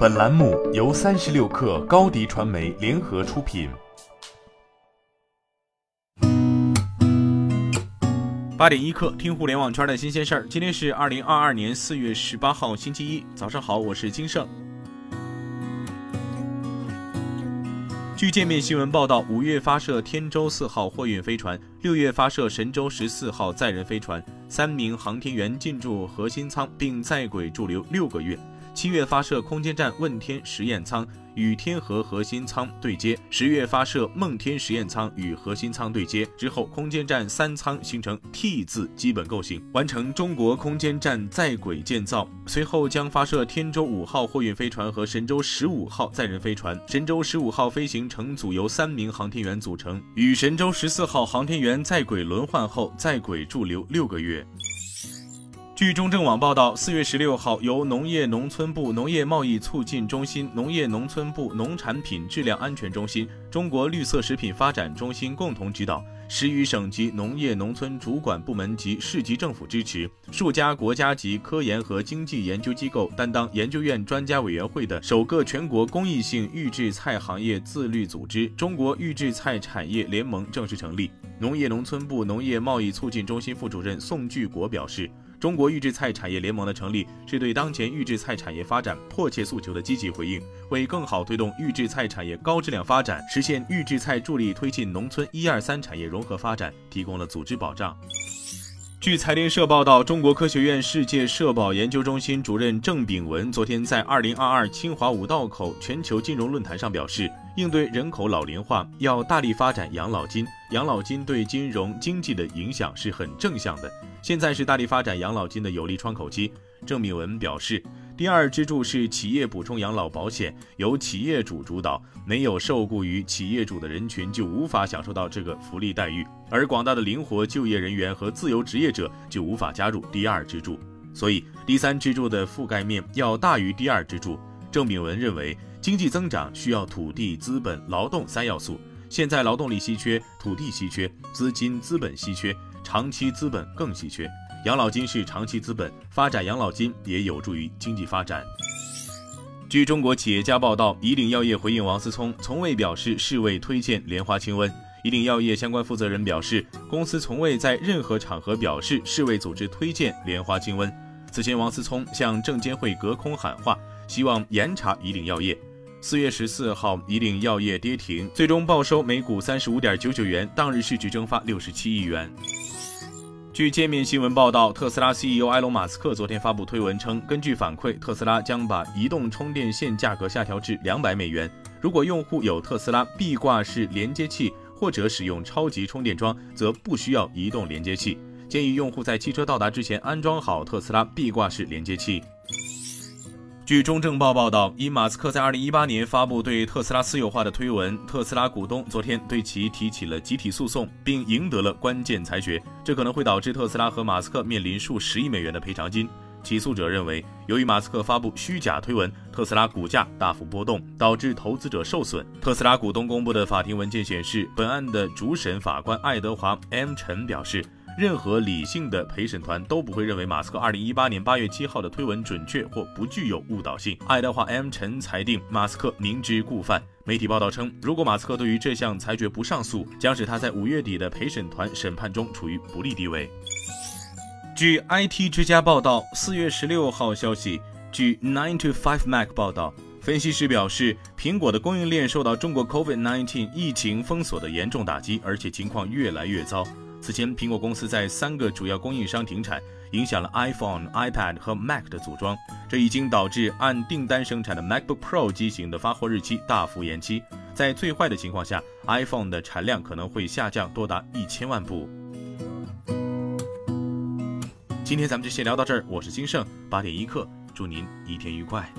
本栏目由三十六氪高低传媒联合出品。八点一刻，听互联网圈的新鲜事儿。今天是二零二二年四月十八号，星期一，早上好，我是金盛。据界面新闻报道，五月发射天舟四号货运飞船，六月发射神舟十四号载人飞船，三名航天员进驻核心舱并在轨驻留六个月。七月发射空间站问天实验舱与天河核心舱对接，十月发射梦天实验舱与核心舱对接之后，空间站三舱形成 T 字基本构型，完成中国空间站在轨建造。随后将发射天舟五号货运飞船和神舟十五号载人飞船。神舟十五号飞行乘组由三名航天员组成，与神舟十四号航天员在轨轮换后，在轨驻留六个月。据中证网报道，四月十六号，由农业农村部农业贸易促进中心、农业农村部农产品质量安全中心、中国绿色食品发展中心共同指导，十余省级农业农村主管部门及市级政府支持，数家国家级科研和经济研究机构担当研究院专家委员会的首个全国公益性预制菜行业自律组织——中国预制菜产业联盟正式成立。农业农村部农业贸易促进中心副主任宋巨国表示。中国预制菜产业联盟的成立是对当前预制菜产业发展迫切诉求的积极回应，为更好推动预制菜产业高质量发展，实现预制菜助力推进农村一二三产业融合发展提供了组织保障。据财联社报道，中国科学院世界社保研究中心主任郑炳文昨天在二零二二清华五道口全球金融论坛上表示，应对人口老龄化，要大力发展养老金。养老金对金融经济的影响是很正向的。现在是大力发展养老金的有利窗口期。郑炳文表示，第二支柱是企业补充养老保险，由企业主主导，没有受雇于企业主的人群就无法享受到这个福利待遇，而广大的灵活就业人员和自由职业者就无法加入第二支柱。所以，第三支柱的覆盖面要大于第二支柱。郑炳文认为，经济增长需要土地、资本、劳动三要素。现在劳动力稀缺，土地稀缺，资金、资本稀缺。长期资本更稀缺，养老金是长期资本，发展养老金也有助于经济发展。据中国企业家报道，以岭药业回应王思聪，从未表示世卫推荐莲花清瘟。以岭药业相关负责人表示，公司从未在任何场合表示世卫组织推荐莲花清瘟。此前，王思聪向证监会隔空喊话，希望严查以岭药业。四月十四号，以岭药业跌停，最终报收每股三十五点九九元，当日市值蒸发六十七亿元。据界面新闻报道，特斯拉 CEO 埃隆·马斯克昨天发布推文称，根据反馈，特斯拉将把移动充电线价格下调至两百美元。如果用户有特斯拉壁挂式连接器或者使用超级充电桩，则不需要移动连接器。建议用户在汽车到达之前安装好特斯拉壁挂式连接器。据中证报报道，因马斯克在二零一八年发布对特斯拉私有化的推文，特斯拉股东昨天对其提起了集体诉讼，并赢得了关键裁决。这可能会导致特斯拉和马斯克面临数十亿美元的赔偿金。起诉者认为，由于马斯克发布虚假推文，特斯拉股价大幅波动，导致投资者受损。特斯拉股东公布的法庭文件显示，本案的主审法官爱德华 ·M. 陈表示。任何理性的陪审团都不会认为马斯克2018年8月7号的推文准确或不具有误导性。爱德华 M 陈裁定马斯克明知故犯。媒体报道称，如果马斯克对于这项裁决不上诉，将使他在五月底的陪审团审判中处于不利地位。据 IT 之家报道，四月十六号消息，据 Nine to Five Mac 报道，分析师表示，苹果的供应链受到中国 COVID-19 疫情封锁的严重打击，而且情况越来越糟。此前，苹果公司在三个主要供应商停产，影响了 iPhone、iPad 和 Mac 的组装，这已经导致按订单生产的 MacBook Pro 机型的发货日期大幅延期。在最坏的情况下，iPhone 的产量可能会下降多达一千万部。今天咱们就先聊到这儿，我是金盛八点一刻，祝您一天愉快。